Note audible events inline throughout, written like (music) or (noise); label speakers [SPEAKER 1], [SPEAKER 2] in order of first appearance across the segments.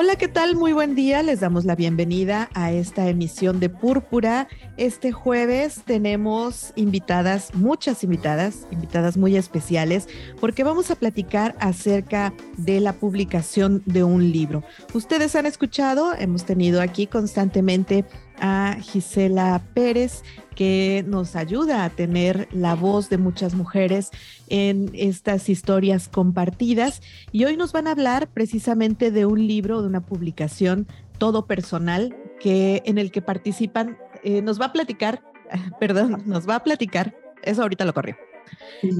[SPEAKER 1] Hola, ¿qué tal? Muy buen día. Les damos la bienvenida a esta emisión de Púrpura. Este jueves tenemos invitadas, muchas invitadas, invitadas muy especiales, porque vamos a platicar acerca de la publicación de un libro. Ustedes han escuchado, hemos tenido aquí constantemente a Gisela Pérez, que nos ayuda a tener la voz de muchas mujeres en estas historias compartidas. Y hoy nos van a hablar precisamente de un libro, de una publicación todo personal, que, en el que participan. Eh, nos va a platicar, (laughs) perdón, nos va a platicar, eso ahorita lo corrió.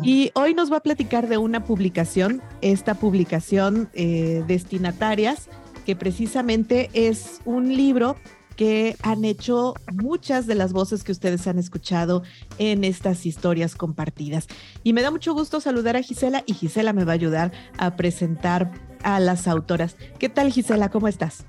[SPEAKER 1] Y hoy nos va a platicar de una publicación, esta publicación eh, destinatarias, que precisamente es un libro que han hecho muchas de las voces que ustedes han escuchado en estas historias compartidas. Y me da mucho gusto saludar a Gisela y Gisela me va a ayudar a presentar a las autoras. ¿Qué tal Gisela? ¿Cómo estás?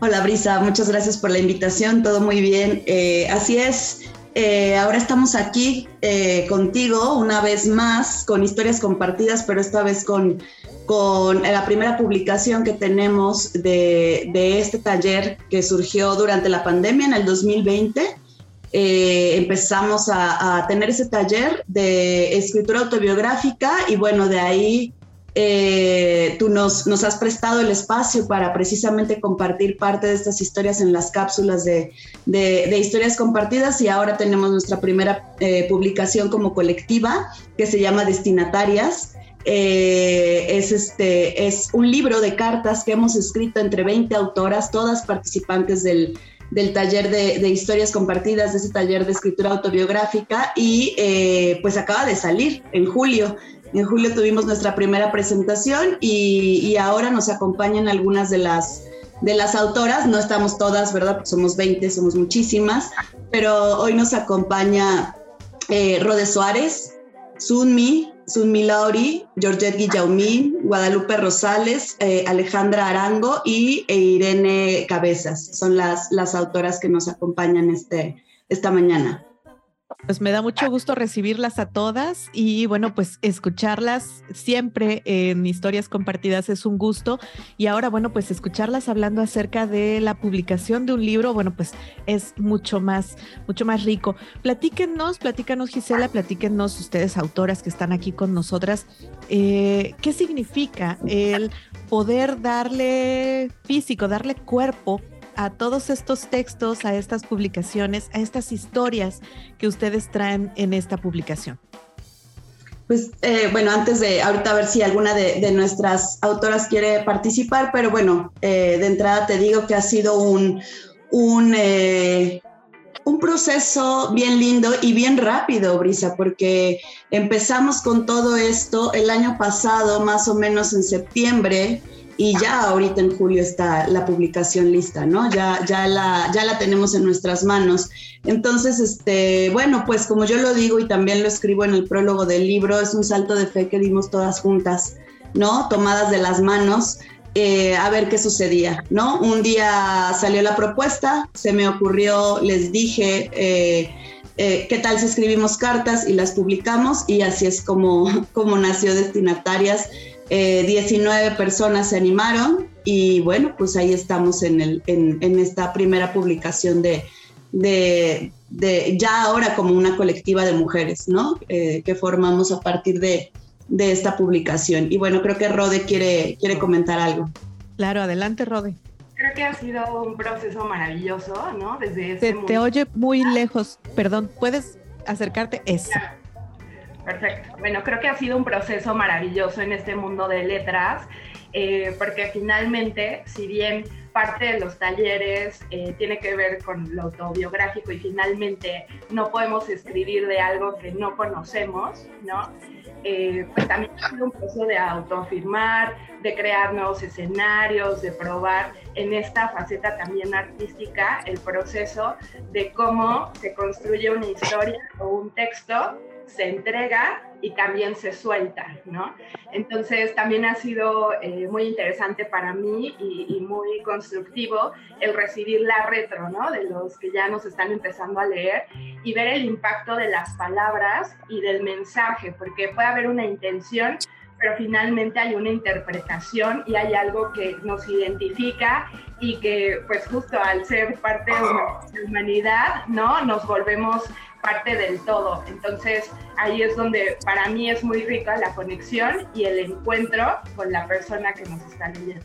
[SPEAKER 2] Hola Brisa, muchas gracias por la invitación, todo muy bien. Eh, así es, eh, ahora estamos aquí eh, contigo una vez más con historias compartidas, pero esta vez con con la primera publicación que tenemos de, este taller que surgió durante la pandemia en el 2020. Eh, empezamos a, tener ese taller de escritura autobiográfica y bueno, de ahí eh, tú nos, has prestado el espacio para precisamente compartir parte de estas historias en las cápsulas de, de, historias compartidas y ahora tenemos nuestra primera eh, publicación como colectiva que se llama Destinatarias eh, es, este, es un libro de cartas que hemos escrito entre 20 autoras, todas participantes del, taller de, historias compartidas, de ese taller de escritura autobiográfica y eh, pues acaba de salir en julio. En julio tuvimos nuestra primera presentación y, ahora nos acompañan algunas de las, de las autoras, no estamos todas, ¿verdad? somos 20, somos muchísimas, pero hoy nos acompaña eh, Rode Suárez, Sunmi, Sunmi Lauri, Georgette Guillaumín, Guadalupe Rosales, eh, Alejandra Arango y e Irene Cabezas. Son las, las autoras que nos acompañan este, esta mañana.
[SPEAKER 1] Pues me da mucho gusto recibirlas a todas y bueno, pues escucharlas siempre en historias compartidas es un gusto y ahora bueno, pues escucharlas hablando acerca de la publicación de un libro, bueno, pues es mucho más, mucho más rico. Platíquenos, platícanos Gisela, platíquenos ustedes autoras que están aquí con nosotras, eh, ¿qué significa el poder darle físico, darle cuerpo a todos estos textos, a estas publicaciones, a estas historias que ustedes traen en esta publicación?
[SPEAKER 2] Pues eh, bueno, antes de ahorita ver si alguna de, nuestras autoras quiere participar, pero bueno, eh, de entrada te digo que ha sido un, un, eh, un proceso bien lindo y bien rápido, Brisa, porque empezamos con todo esto el año pasado, más o menos en septiembre, y ya ahorita en julio está la publicación lista, ¿no? Ya, ya, la, ya la tenemos en nuestras manos. Entonces, este, bueno, pues como yo lo digo y también lo escribo en el prólogo del libro, es un salto de fe que dimos todas juntas, ¿no? Tomadas de las manos. Eh, a ver qué sucedía, ¿no? Un día salió la propuesta, se me ocurrió, les dije, eh, eh, ¿qué tal si escribimos cartas y las publicamos? Y así es como, (laughs) como nació Destinatarias 19 eh, personas se animaron y bueno, pues ahí estamos en, el, en, esta primera publicación de, de, ya ahora como una colectiva de mujeres, ¿no? Eh, que formamos a partir de, de, esta publicación. Y bueno, creo que Rode quiere, quiere comentar algo.
[SPEAKER 1] Claro, adelante Rode.
[SPEAKER 3] Creo que ha sido un proceso maravilloso, ¿no?
[SPEAKER 1] Desde te, te oye muy lejos, perdón, ¿puedes acercarte? Eso.
[SPEAKER 3] Perfecto. Bueno, creo que ha sido un proceso maravilloso en este mundo de letras eh, porque finalmente, si bien parte de los talleres eh, tiene que ver con lo autobiográfico y finalmente no podemos escribir de algo que no conocemos, ¿no? Eh, pues también es un proceso de autoafirmar, de crear nuevos escenarios, de probar en esta faceta también artística el proceso de cómo se construye una historia o un texto, se entrega y también se suelta, ¿no? Entonces también ha sido eh, muy interesante para mí y, muy constructivo el recibir la retro, ¿no? De los que ya nos están empezando a leer y ver el impacto de las palabras y del mensaje, porque puede haber una intención, pero finalmente hay una interpretación y hay algo que nos identifica y que pues justo al ser parte de la humanidad, ¿no? Nos volvemos parte del todo. Entonces ahí es donde para mí es muy rica la conexión y el encuentro con la persona que nos está leyendo.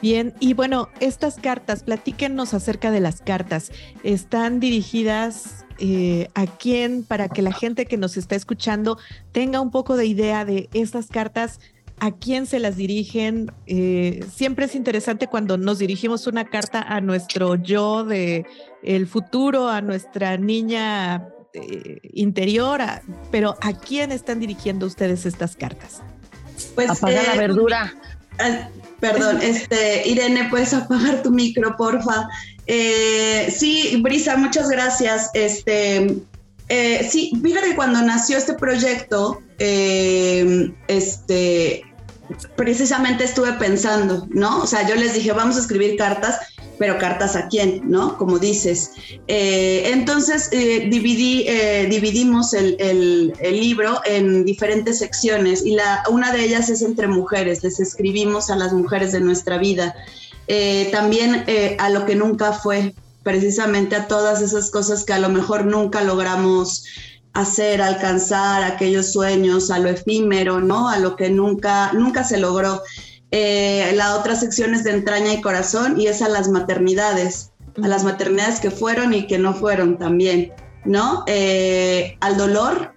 [SPEAKER 1] Bien, y bueno, estas cartas, platíquenos acerca de las cartas. ¿Están dirigidas eh, a quién para que la gente que nos está escuchando tenga un poco de idea de estas cartas? ¿A quién se las dirigen? Eh, siempre es interesante cuando nos dirigimos una carta a nuestro yo de el futuro, a nuestra niña eh, interior, pero ¿a quién están dirigiendo ustedes estas cartas?
[SPEAKER 4] Pues, Apaga la eh, verdura.
[SPEAKER 2] Perdón, (laughs) este, Irene, ¿puedes apagar tu micro, porfa? sí, Brisa, muchas gracias. Este, sí, fíjate que cuando nació este proyecto, este, precisamente estuve pensando, ¿no? O sea, yo les dije, vamos a escribir cartas, pero cartas a quién, ¿no? Como dices. Eh, entonces, eh, dividí, eh, dividimos el, libro en diferentes secciones y la, una de ellas es entre mujeres, les escribimos a las mujeres de nuestra vida. también a lo que nunca fue, precisamente a todas esas cosas que a lo mejor nunca logramos hacer, alcanzar aquellos sueños, a lo efímero, ¿no? A lo que nunca, nunca se logró. Eh, la otra sección es de entraña y corazón y es a las maternidades, a las maternidades que fueron y que no fueron también, ¿no? Eh, al dolor,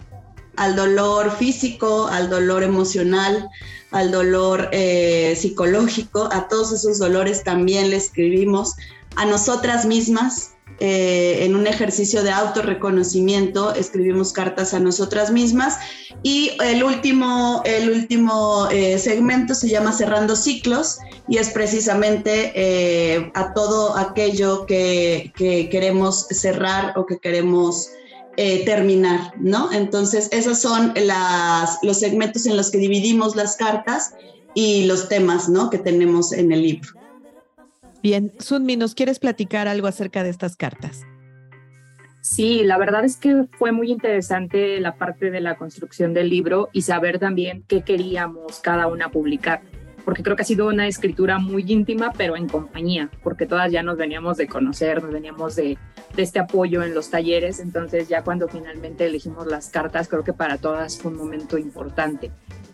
[SPEAKER 2] al dolor físico, al dolor emocional, al dolor eh, psicológico, a todos esos dolores también le escribimos, a nosotras mismas, eh, en un ejercicio de autorreconocimiento, escribimos cartas a nosotras mismas y el último, el último eh, segmento se llama Cerrando Ciclos y es precisamente eh, a todo aquello que, queremos cerrar o que queremos terminar, ¿no? Entonces, esos son los segmentos en los que dividimos las cartas y los temas, ¿no? Que tenemos en el libro.
[SPEAKER 1] Bien, Sunmi, ¿nos quieres platicar algo acerca de estas cartas?
[SPEAKER 4] Sí, la verdad es que fue muy interesante la parte de la construcción del libro y saber también qué queríamos cada una publicar, porque creo que ha sido una escritura muy íntima, pero en compañía, porque todas ya nos veníamos de conocer, nos veníamos de, de este apoyo en los talleres, entonces ya cuando finalmente elegimos las cartas, creo que para todas fue un momento importante.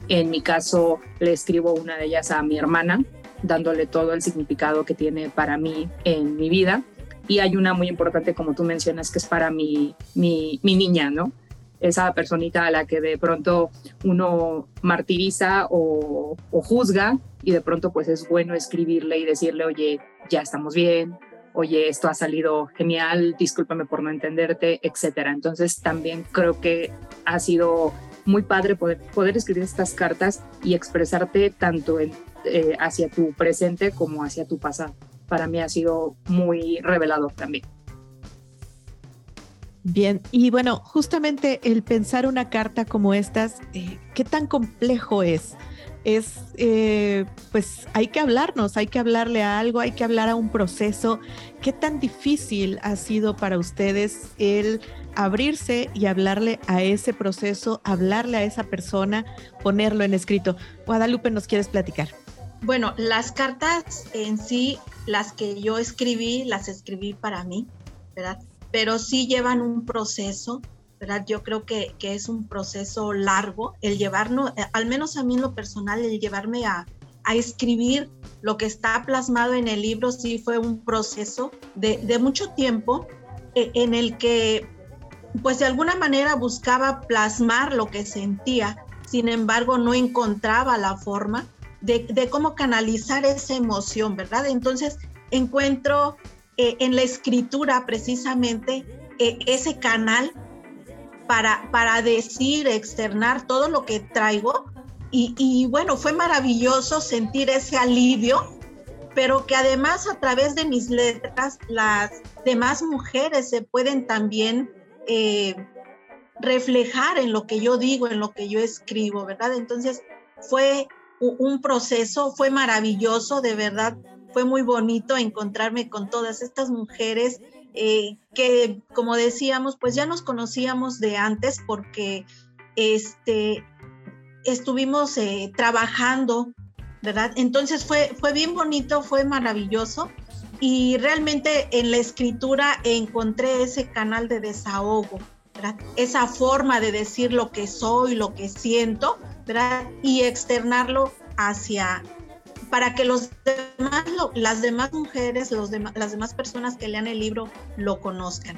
[SPEAKER 4] En mi caso, le escribo una de ellas a mi hermana, dándole todo el significado que tiene para mí en mi vida. Y hay una muy importante, como tú mencionas, que es para mi, mi, niña, ¿no? Esa personita a la que de pronto uno martiriza o, o juzga y de pronto pues es bueno escribirle y decirle, oye, ya estamos bien, oye, esto ha salido genial, discúlpame por no entenderte, etcétera. Entonces también creo que ha sido muy padre poder, poder escribir estas cartas y expresarte tanto en eh, hacia tu presente como hacia tu pasado. Para mí ha sido muy revelador también.
[SPEAKER 1] Bien, y bueno, justamente el pensar una carta como estas, eh, ¿qué tan complejo es? Es, eh, pues hay que hablarnos, hay que hablarle a algo, hay que hablar a un proceso. ¿Qué tan difícil ha sido para ustedes el abrirse y hablarle a ese proceso, hablarle a esa persona, ponerlo en escrito? Guadalupe, ¿nos quieres platicar?
[SPEAKER 5] Bueno, las cartas en sí, las que yo escribí, las escribí para mí, ¿verdad? Pero sí llevan un proceso, ¿verdad? Yo creo que, es un proceso largo, el llevarnos, eh, al menos a mí en lo personal, el llevarme a, escribir lo que está plasmado en el libro sí fue un proceso de, de mucho tiempo eh, en el que pues de alguna manera buscaba plasmar lo que sentía, sin embargo no encontraba la forma de, cómo canalizar esa emoción, ¿verdad? Entonces encuentro eh, en la escritura precisamente eh, ese canal para, para decir, externar todo lo que traigo. Y, bueno, fue maravilloso sentir ese alivio pero que además a través de mis letras las demás mujeres se pueden también eh, reflejar en lo que yo digo, en lo que yo escribo, ¿verdad? Entonces fue un proceso, fue maravilloso, de verdad, fue muy bonito encontrarme con todas estas mujeres eh, que, como decíamos, pues ya nos conocíamos de antes porque este, estuvimos eh, trabajando ¿verdad? Entonces fue, fue bien bonito, fue maravilloso y realmente en la escritura encontré ese canal de desahogo, Esa forma de decir lo que soy, lo que siento. Y externarlo hacia para que los demás, las demás mujeres, los las demás personas que lean el libro lo conozcan.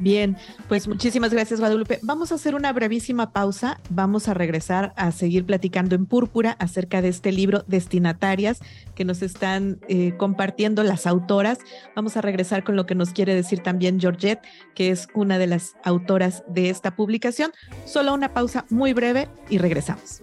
[SPEAKER 1] Bien, pues muchísimas gracias Guadalupe. Vamos a hacer una brevísima pausa. Vamos a regresar a seguir platicando en Púrpura acerca de este libro Destinatarias que nos están eh, compartiendo las autoras. Vamos a regresar con lo que nos quiere decir también Georgette, que es una de las autoras de esta publicación. Solo una pausa muy breve y regresamos.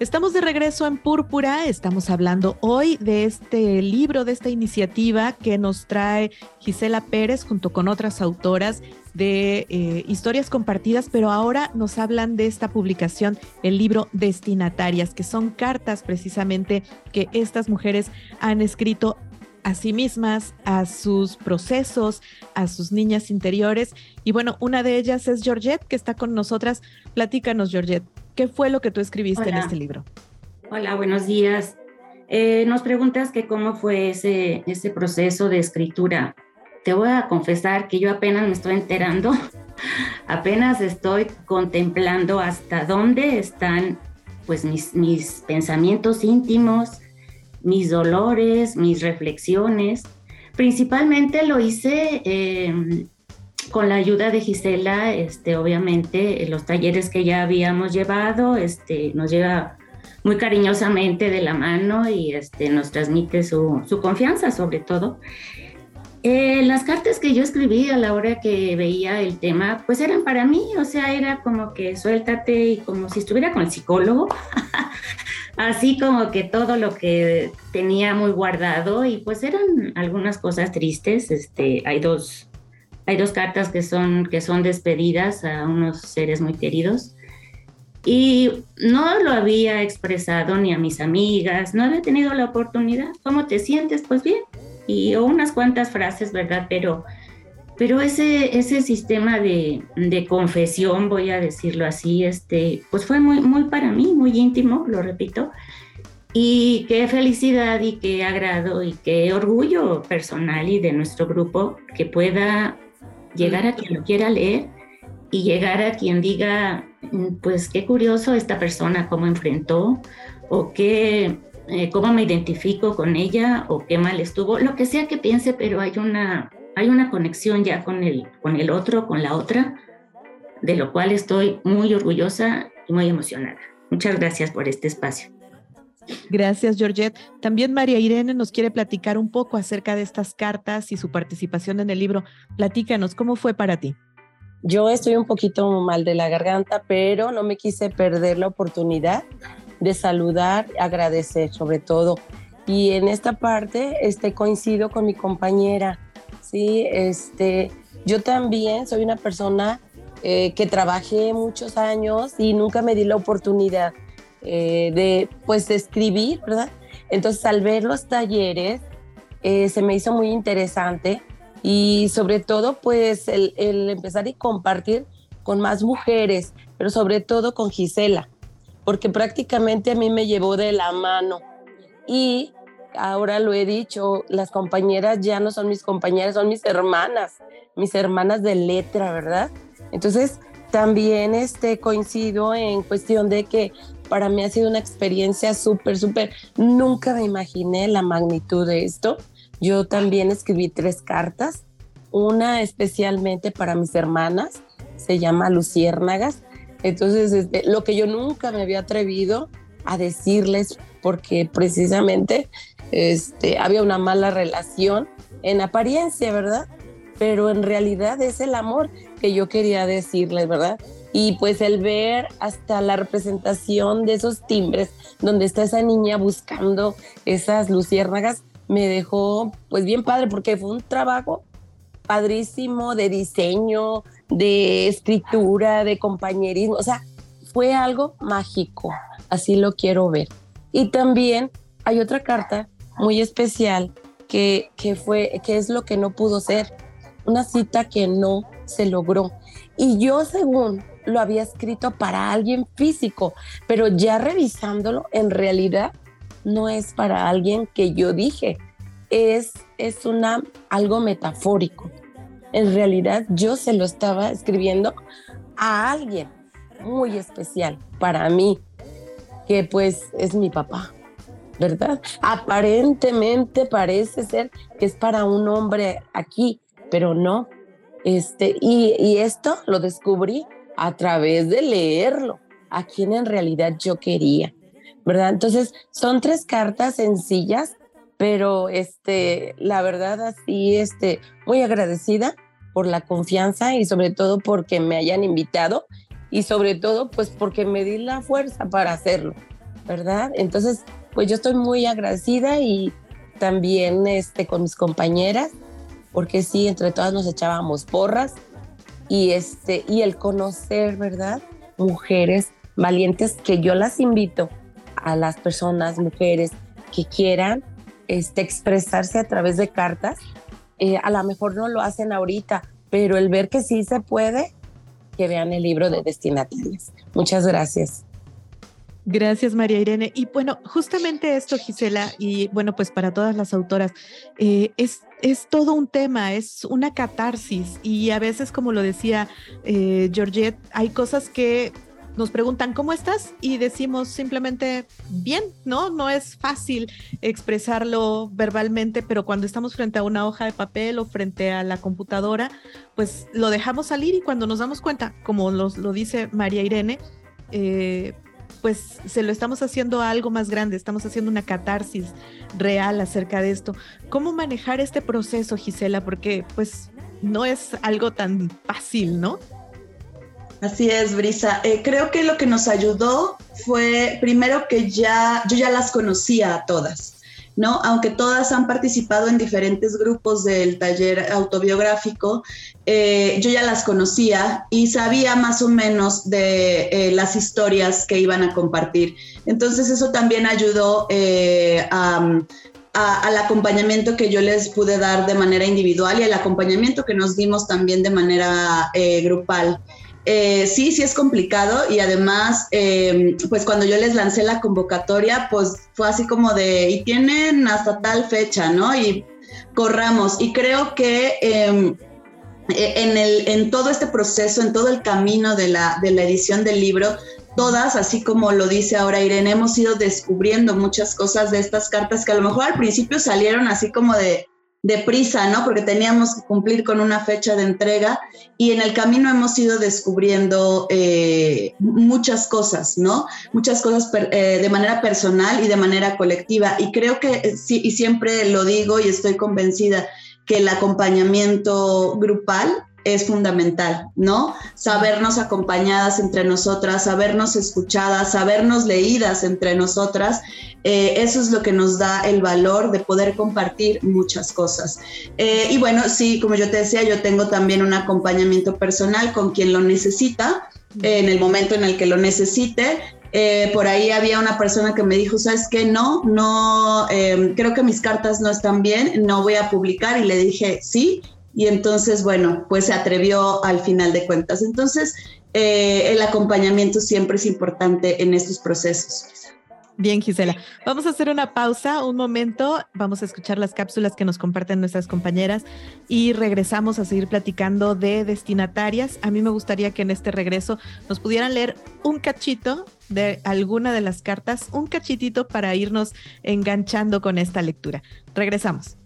[SPEAKER 1] Estamos de regreso en Púrpura, estamos hablando hoy de este libro, de esta iniciativa que nos trae Gisela Pérez junto con otras autoras de eh, historias compartidas, pero ahora nos hablan de esta publicación, el libro Destinatarias, que son cartas precisamente que estas mujeres han escrito a sí mismas, a sus procesos, a sus niñas interiores. Y bueno, una de ellas es Georgette, que está con nosotras. Platícanos, Georgette, ¿qué fue lo que tú escribiste en este libro?
[SPEAKER 6] Hola, buenos días. Eh, nos preguntas que cómo fue ese, ese proceso de escritura te voy a confesar que yo apenas me estoy enterando, (laughs) apenas estoy contemplando hasta dónde están pues mis, mis pensamientos íntimos, mis dolores, mis reflexiones. Principalmente lo hice em, con la ayuda de Gisela, este, obviamente, los talleres que ya habíamos llevado, este, nos lleva muy cariñosamente de la mano y este, nos transmite su, su confianza sobre todo. Eh, las cartas que yo escribí a la hora que veía el tema, pues eran para mí, o sea, era como que suéltate y como si estuviera con el psicólogo, (laughs) así como que todo lo que tenía muy guardado y pues eran algunas cosas tristes, este, hay dos, hay dos cartas que son, que son despedidas a unos seres muy queridos y no lo había expresado ni a mis amigas, no había tenido la oportunidad, ¿cómo te sientes? Pues bien y unas cuantas frases, ¿verdad? Pero, pero ese, ese sistema de, de, confesión, voy a decirlo así, este, pues fue muy, muy para mí, muy íntimo, lo repito. Y qué felicidad y qué agrado y qué orgullo personal y de nuestro grupo que pueda llegar a quien lo quiera leer y llegar a quien diga, pues qué curioso esta persona, cómo enfrentó o qué eh, cómo me identifico con ella o qué mal estuvo, lo que sea que piense, pero hay una, hay una conexión ya con el, con el otro, con la otra, de lo cual estoy muy orgullosa y muy emocionada. Muchas gracias por este espacio.
[SPEAKER 1] Gracias, Georgette. También María Irene nos quiere platicar un poco acerca de estas cartas y su participación en el libro. Platícanos, ¿cómo fue para ti?
[SPEAKER 7] Yo estoy un poquito mal de la garganta, pero no me quise perder la oportunidad de saludar, agradecer sobre todo. Y en esta parte este, coincido con mi compañera, ¿sí? Este, yo también soy una persona eh, que trabajé muchos años y nunca me di la oportunidad eh, de, pues, de escribir, ¿verdad? Entonces, al ver los talleres, eh, se me hizo muy interesante y sobre todo, pues, el, el empezar y compartir con más mujeres, pero sobre todo con Gisela porque prácticamente a mí me llevó de la mano. Y ahora lo he dicho, las compañeras ya no son mis compañeras, son mis hermanas, mis hermanas de letra, ¿verdad? Entonces, también este, coincido en cuestión de que para mí ha sido una experiencia súper, súper, nunca me imaginé la magnitud de esto. Yo también escribí tres cartas, una especialmente para mis hermanas, se llama Luciérnagas. Entonces, este, lo que yo nunca me había atrevido a decirles, porque precisamente este, había una mala relación en apariencia, ¿verdad? Pero en realidad es el amor que yo quería decirles, ¿verdad? Y pues el ver hasta la representación de esos timbres, donde está esa niña buscando esas luciérnagas, me dejó pues bien padre, porque fue un trabajo padrísimo de diseño, de escritura, de compañerismo, o sea, fue algo mágico, así lo quiero ver. Y también hay otra carta muy especial que, que, fue, que es lo que no pudo ser, una cita que no se logró. Y yo según lo había escrito para alguien físico, pero ya revisándolo, en realidad no es para alguien que yo dije, es, es una, algo metafórico. En realidad yo se lo estaba escribiendo a alguien muy especial para mí, que pues es mi papá. ¿verdad? Aparentemente parece ser que es para un hombre aquí, pero no. Este, y, y esto lo descubrí a través de leerlo, a quien en realidad yo quería, ¿verdad? Entonces, son tres cartas sencillas, pero este, la verdad así, este, muy agradecida por la confianza y sobre todo porque me hayan invitado y sobre todo pues porque me di la fuerza para hacerlo, ¿verdad? Entonces, pues yo estoy muy agradecida y también este, con mis compañeras, porque sí, entre todas nos echábamos porras y, este, y el conocer, ¿verdad? Mujeres valientes que yo las invito a las personas, mujeres que quieran este, expresarse a través de cartas. Eh, a lo mejor no lo hacen ahorita, pero el ver que sí se puede, que vean el libro de destinatarias. Muchas gracias.
[SPEAKER 1] Gracias, María Irene. Y bueno, justamente esto, Gisela, y bueno, pues para todas las autoras, eh, es, es todo un tema, es una catarsis y a veces, como lo decía eh, Georgette, hay cosas que nos preguntan cómo estás y decimos simplemente bien, ¿no? No es fácil expresarlo verbalmente, pero cuando estamos frente a una hoja de papel o frente a la computadora, pues lo dejamos salir y cuando nos damos cuenta, como lo, lo dice María Irene, eh, pues se lo estamos haciendo algo más grande, estamos haciendo una catarsis real acerca de esto. ¿Cómo manejar este proceso, Gisela? Porque pues no es algo tan fácil, ¿no?
[SPEAKER 2] Así es, Brisa. Eh, creo que lo que nos ayudó fue primero que ya yo ya las conocía a todas. ¿No? Aunque todas han participado en diferentes grupos del taller autobiográfico, eh, yo ya las conocía y sabía más o menos de eh, las historias que iban a compartir. Entonces eso también ayudó eh, al acompañamiento que yo les pude dar de manera individual y al acompañamiento que nos dimos también de manera grupal. Eh, sí, sí es complicado y además, em, pues cuando yo les lancé la convocatoria, pues fue así como de, y tienen hasta tal fecha, ¿no? Y corramos. Y creo que em, e, en, el, en todo este proceso, en todo el camino de la, de la edición del libro, todas, así como lo dice ahora Irene, hemos ido descubriendo muchas cosas de estas cartas que a lo mejor al principio salieron así como de, deprisa, ¿no? Porque teníamos que cumplir con una fecha de entrega y en el camino hemos ido descubriendo eh, muchas cosas, ¿no? Muchas cosas eh, de manera personal y de manera colectiva. Y creo que, eh, sí, y siempre lo digo y estoy convencida, que el acompañamiento grupal es fundamental, ¿no? Sabernos acompañadas entre nosotras, sabernos escuchadas, sabernos leídas entre nosotras, eh, eso es lo que nos da el valor de poder compartir muchas cosas. Eh, y bueno, sí, como yo te decía, yo tengo también un acompañamiento personal con quien lo necesita, en el momento en el que lo necesite. Eh, por ahí había una persona que me dijo, ¿sabes qué? No, no, creo que mis cartas no están bien, no voy a publicar. Y le dije, sí, y entonces, bueno, pues se atrevió al final de cuentas. Entonces, eh, el acompañamiento siempre es importante en estos procesos.
[SPEAKER 1] Bien, Gisela. Vamos a hacer una pausa, un momento. Vamos a escuchar las cápsulas que nos comparten nuestras compañeras y regresamos a seguir platicando de destinatarias. A mí me gustaría que en este regreso nos pudieran leer un cachito de alguna de las cartas, un cachitito para irnos enganchando con esta lectura. Regresamos.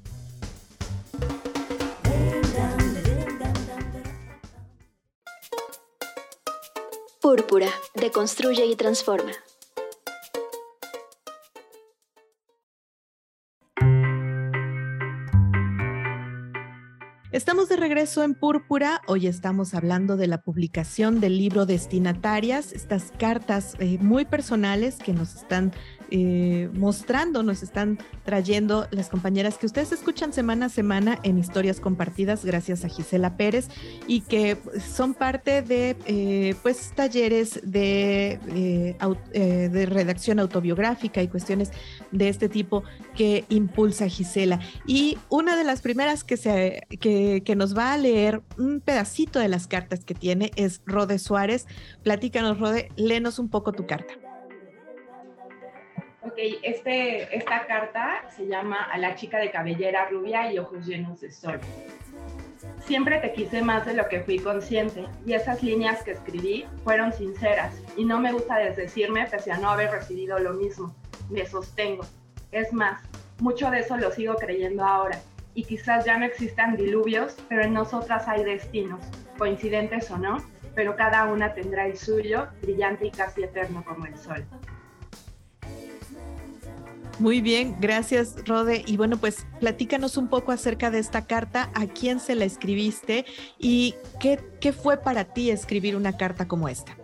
[SPEAKER 8] Púrpura, deconstruye y transforma.
[SPEAKER 1] Estamos de regreso en Púrpura. Hoy estamos hablando de la publicación del libro Destinatarias, estas cartas eh, muy personales que nos están eh, mostrando, nos están trayendo las compañeras que ustedes escuchan semana a semana en historias compartidas, gracias a Gisela Pérez, y que son parte de eh, pues talleres de, eh, de redacción autobiográfica y cuestiones de este tipo que impulsa Gisela. Y una de las primeras que, se, que, que nos va a leer un pedacito de las cartas que tiene es Rode Suárez. Platícanos, Rode, léenos un poco tu carta.
[SPEAKER 3] Ok, este, esta carta se llama A la chica de cabellera rubia y ojos llenos de sol. Siempre te quise más de lo que fui consciente y esas líneas que escribí fueron sinceras y no me gusta desdecirme pese a no haber recibido lo mismo. Me sostengo. Es más, mucho de eso lo sigo creyendo ahora y quizás ya no existan diluvios, pero en nosotras hay destinos, coincidentes o no, pero cada una tendrá el suyo, brillante y casi eterno como el sol.
[SPEAKER 1] Muy bien, gracias Rode. Y bueno, pues platícanos un poco acerca de esta carta, a quién se la escribiste y qué, qué fue para ti escribir una carta como esta.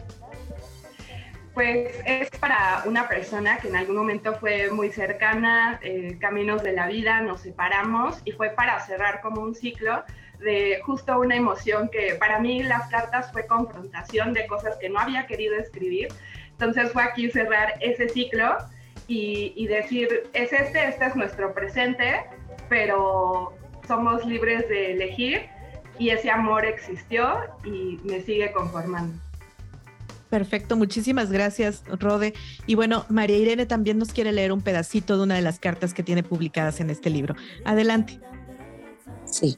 [SPEAKER 3] Pues es para una persona que en algún momento fue muy cercana, eh, caminos de la vida, nos separamos y fue para cerrar como un ciclo de justo una emoción que para mí las cartas fue confrontación de cosas que no había querido escribir. Entonces fue aquí cerrar ese ciclo y, decir, es este, este es nuestro presente, pero somos libres de elegir y ese amor existió y me sigue conformando.
[SPEAKER 1] Perfecto, muchísimas gracias, Rode. Y bueno, María Irene también nos quiere leer un pedacito de una de las cartas que tiene publicadas en este libro. Adelante.
[SPEAKER 7] Sí.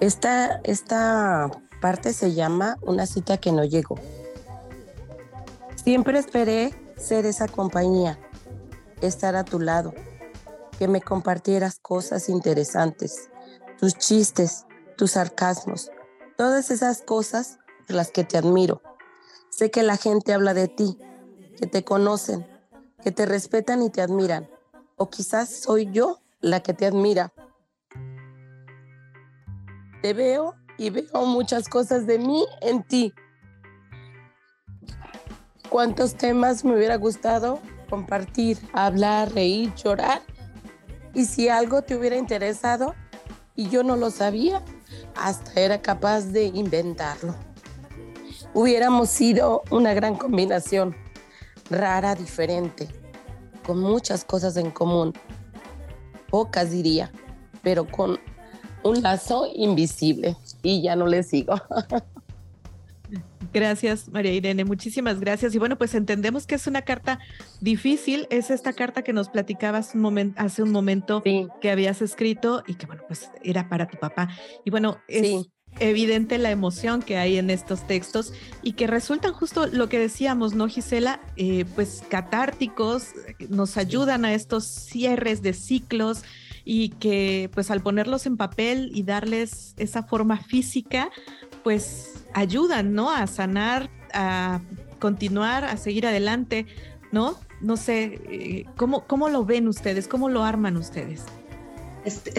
[SPEAKER 7] Esta, esta parte se llama Una cita que no llegó. Siempre esperé ser esa compañía, estar a tu lado, que me compartieras cosas interesantes, tus chistes, tus sarcasmos, todas esas cosas por las que te admiro. Sé que la gente habla de ti, que te conocen, que te respetan y te admiran, o quizás soy yo la que te admira. Te veo y veo muchas cosas de mí en ti. ¿Cuántos temas me hubiera gustado compartir, hablar, reír, llorar. Y si algo te hubiera interesado y yo no lo sabía, hasta era capaz de inventarlo. Hubiéramos sido una gran combinación, rara, diferente, con muchas cosas en común. Pocas diría, pero con un lazo invisible. Y ya no le sigo. (laughs)
[SPEAKER 1] Gracias, María Irene. Muchísimas gracias. Y bueno, pues entendemos que es una carta difícil. Es esta carta que nos platicabas un momento, hace un momento que habías escrito y que, bueno, pues era para tu papá. Y bueno, es evidente la emoción que hay en estos textos y que resultan justo lo que decíamos, ¿no, Gisela? Eh, pues catárticos, nos ayudan a estos cierres de ciclos y que pues al ponerlos en papel y darles esa forma física, pues ayudan, ¿no? A sanar, a continuar, a seguir adelante, ¿no? No sé, eh, ¿cómo, cómo lo ven ustedes? ¿Cómo lo arman ustedes?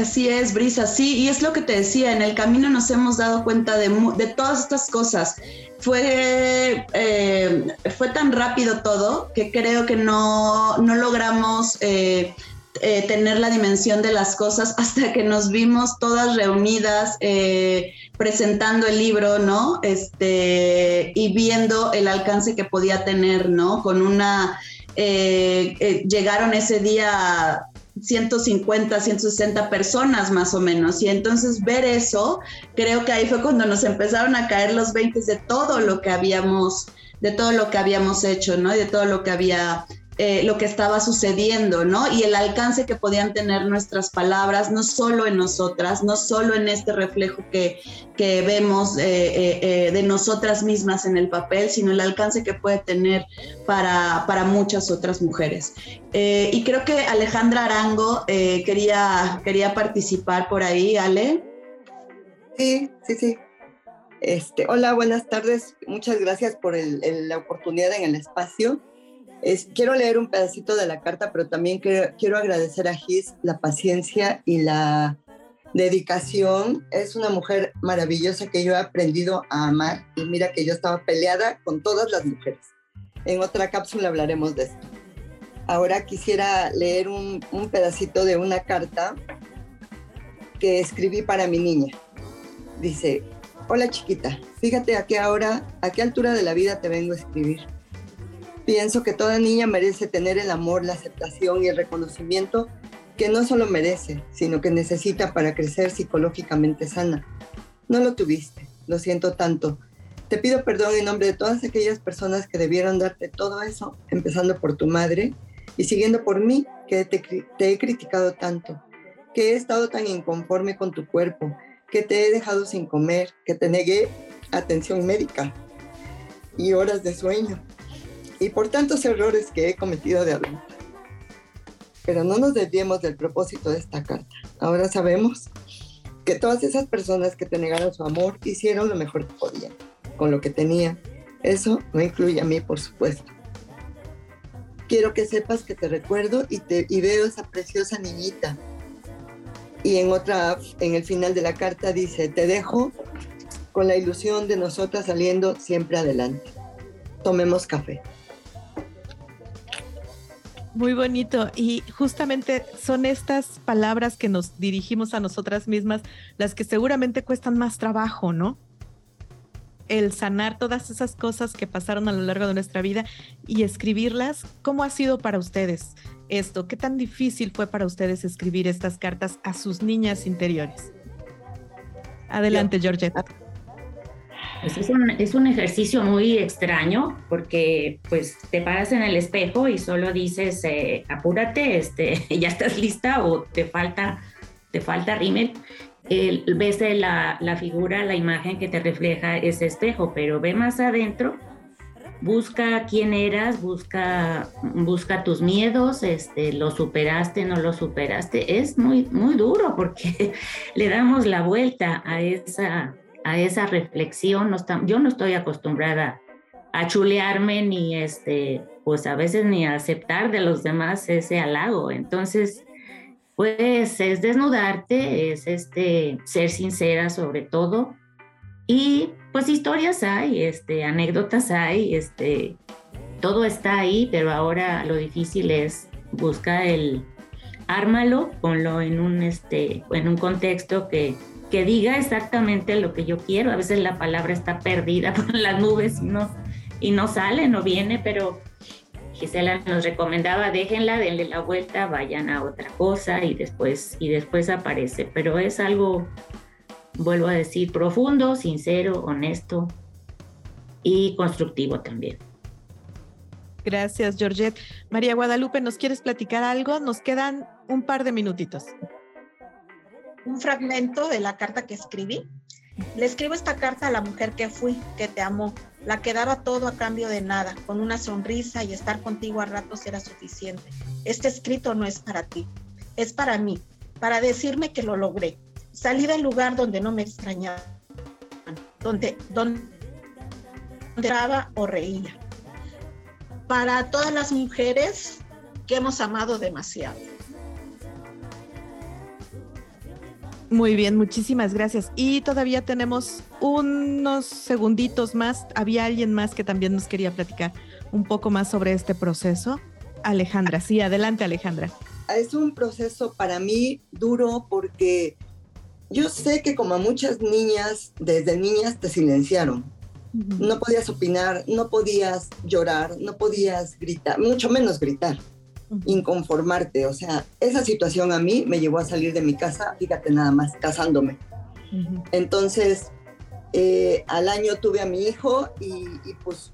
[SPEAKER 2] Así es, Brisa, sí, y es lo que te decía, en el camino nos hemos dado cuenta de, de todas estas cosas. Fue, eh, fue tan rápido todo que creo que no, no logramos eh, eh, tener la dimensión de las cosas hasta que nos vimos todas reunidas eh, presentando el libro, ¿no? Este, y viendo el alcance que podía tener, ¿no? Con una, eh, llegaron ese día 150, 160 personas más o menos. Y entonces ver eso, creo que ahí fue cuando nos empezaron a caer los 20 de todo lo que habíamos, de todo lo que habíamos hecho, ¿no? Y de todo lo que había eh, lo que estaba sucediendo, ¿no? Y el alcance que podían tener nuestras palabras, no solo en nosotras, no solo en este reflejo que, que vemos eh, eh, de nosotras mismas en el papel, sino el alcance que puede tener para, para muchas otras mujeres. y creo que Alejandra Arango quería, quería participar por ahí, Ale.
[SPEAKER 9] Sí, sí, sí. Este, hola, buenas tardes. Muchas gracias por la oportunidad en el espacio quiero leer un pedacito de la carta, pero también quiero, agradecer a Gis la paciencia y la dedicación. Es una mujer maravillosa que yo he aprendido a amar y mira que yo estaba peleada con todas las mujeres. En otra cápsula hablaremos de esto. Ahora quisiera leer un, pedacito de una carta que escribí para mi niña. Dice, hola chiquita, fíjate a qué hora, a qué altura de la vida te vengo a escribir Pienso que toda niña merece tener el amor, la aceptación y el reconocimiento que no solo merece, sino que necesita para crecer psicológicamente sana. No lo tuviste, lo siento tanto. Te pido perdón en nombre de todas aquellas personas que debieron darte todo eso, empezando por tu madre y siguiendo por mí, que te, te he criticado tanto, que he estado tan inconforme con tu cuerpo, que te he dejado sin comer, que te negué atención médica y horas de sueño y por tantos errores que he cometido de adulta. Pero no nos desviemos del propósito de esta carta. Ahora sabemos que todas esas personas que te negaron su amor hicieron lo mejor que podían, con lo que tenían. Eso no incluye a mí, por supuesto. Quiero que sepas que te recuerdo y, te, y veo esa preciosa niñita. Y en otra, en el final de la carta dice, te dejo con la ilusión de nosotras saliendo siempre adelante. Tomemos café.
[SPEAKER 1] Muy bonito. Y justamente son estas palabras que nos dirigimos a nosotras mismas las que seguramente cuestan más trabajo, ¿no? El sanar todas esas cosas que pasaron a lo largo de nuestra vida y escribirlas. ¿Cómo ha sido para ustedes esto? ¿Qué tan difícil fue para ustedes escribir estas cartas a sus niñas interiores? Adelante, Georgette.
[SPEAKER 6] Pues es un, es un ejercicio muy extraño porque pues te paras en el espejo y solo dices eh, apúrate, este, (laughs) ya estás lista o te falta, te falta rímel. ves la, la, figura, la imagen que te refleja ese espejo, pero ve más adentro, busca quién eras, busca, busca tus miedos, este, lo superaste, no lo superaste. Es muy, muy duro porque (laughs) le damos la vuelta a esa a esa reflexión. No yo no estoy acostumbrada a chulearme ni este, pues a veces ni aceptar de los demás ese halago. Entonces, pues es desnudarte, es este, ser sincera sobre todo. Y pues historias hay, este, anécdotas hay, este, todo está ahí, pero ahora lo difícil es buscar el, ármalo, ponlo en un, este, en un contexto que, que diga exactamente lo que yo quiero. A veces la palabra está perdida (laughs) por las nubes y no, y no sale, no viene, pero Gisela nos recomendaba, déjenla, denle la vuelta, vayan a otra cosa y después, y después aparece. Pero es algo, vuelvo a decir, profundo, sincero, honesto y constructivo también.
[SPEAKER 1] Gracias, Georgette. María Guadalupe, ¿nos quieres platicar algo? Nos quedan un par de minutitos
[SPEAKER 5] un fragmento de la carta que escribí. Le escribo esta carta a la mujer que fui, que te amó, la que daba todo a cambio de nada, con una sonrisa y estar contigo a ratos era suficiente. Este escrito no es para ti, es para mí, para decirme que lo logré. Salí del lugar donde no me extrañaba, donde, donde o reía. Para todas las mujeres que hemos amado demasiado
[SPEAKER 1] Muy bien, muchísimas gracias. Y todavía tenemos unos segunditos más. Había alguien más que también nos quería platicar un poco más sobre este proceso. Alejandra, sí, adelante Alejandra.
[SPEAKER 9] Es un proceso para mí duro porque yo sé que como a muchas niñas, desde niñas te silenciaron. No podías opinar, no podías llorar, no podías gritar, mucho menos gritar inconformarte. O sea, esa situación a mí me llevó a salir de mi casa, fíjate nada más, casándome. Entonces, eh, al año tuve a mi hijo y, pues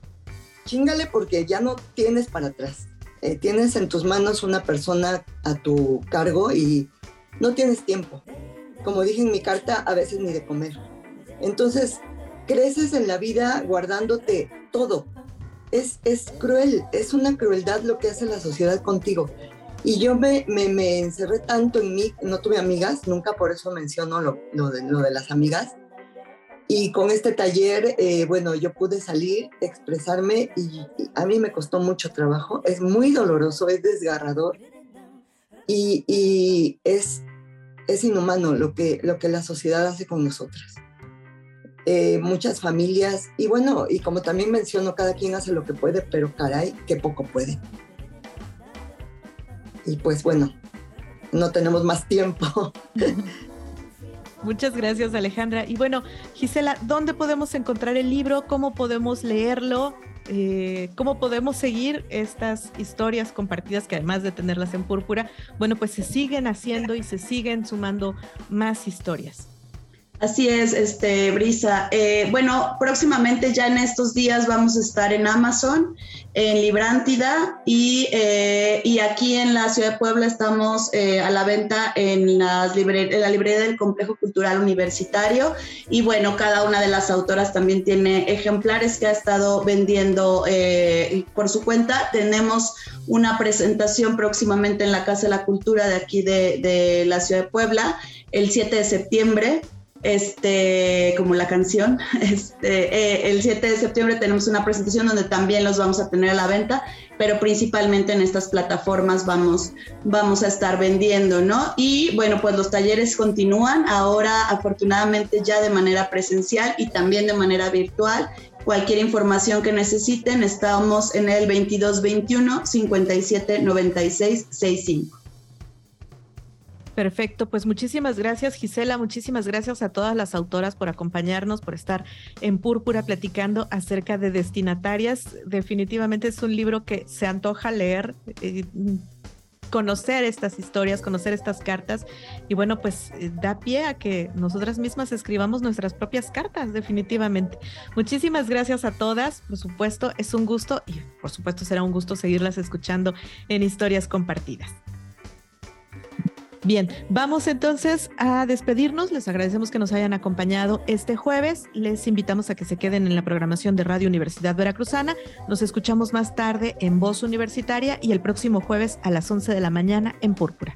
[SPEAKER 9] chingale porque ya no tienes para atrás. eh, tienes en tus manos una persona a tu cargo y no tienes tiempo. Como dije en mi carta, a veces ni de comer. Entonces, creces en la vida guardándote todo. Es, es cruel, es una crueldad lo que hace la sociedad contigo. Y yo me, me, encerré tanto en mí, no tuve amigas, nunca por eso menciono lo, lo, de, las amigas. Y con este taller, eh, bueno, yo pude salir, expresarme y, a mí me costó mucho trabajo. Es muy doloroso, es desgarrador y, y, es, es inhumano lo que, lo que la sociedad hace con nosotras. Eh, muchas familias, y bueno, y como también menciono, cada quien hace lo que puede, pero caray, que poco puede. Y pues bueno, no tenemos más tiempo. (laughs)
[SPEAKER 1] Muchas gracias Alejandra. Y bueno, Gisela, ¿dónde podemos encontrar el libro? ¿Cómo podemos leerlo? Eh, ¿Cómo podemos seguir estas historias compartidas que además de tenerlas en púrpura, bueno, pues se siguen haciendo y se siguen sumando más historias?
[SPEAKER 2] Así es, este, Brisa. Eh, bueno, próximamente ya en estos días vamos a estar en Amazon, en Librántida y, eh, y aquí en la ciudad de Puebla estamos eh, a la venta en, las la librería del Complejo Cultural Universitario. Y bueno, cada una de las autoras también tiene ejemplares que ha estado vendiendo por su cuenta. Tenemos una presentación próximamente en la Casa de la Cultura de aquí de, de la ciudad de Puebla el 7 de septiembre este, como la canción. (laughs) Este, eh, el 7 de septiembre tenemos una presentación donde también los vamos a tener a la venta, pero principalmente en estas plataformas vamos, vamos a estar vendiendo, ¿no? Y bueno, pues los talleres continúan ahora afortunadamente ya de manera presencial y también de manera virtual. Cualquier información que necesiten, estamos en el 2221 57 96 65.
[SPEAKER 1] Perfecto, pues muchísimas gracias Gisela, muchísimas gracias a todas las autoras por acompañarnos, por estar en Púrpura platicando acerca de destinatarias. Definitivamente es un libro que se antoja leer. Eh, conocer estas historias, conocer estas cartas y bueno, pues eh, da pie a que nosotras mismas escribamos nuestras propias cartas, definitivamente. Muchísimas gracias a todas, por supuesto, es un gusto y por supuesto será un gusto seguirlas escuchando en historias compartidas. Bien, vamos entonces a despedirnos. Les agradecemos que nos hayan acompañado este jueves. Les invitamos a que se queden en la programación de Radio Universidad Veracruzana. Nos escuchamos más tarde en Voz Universitaria y el próximo jueves a las 11 de la mañana en Púrpura.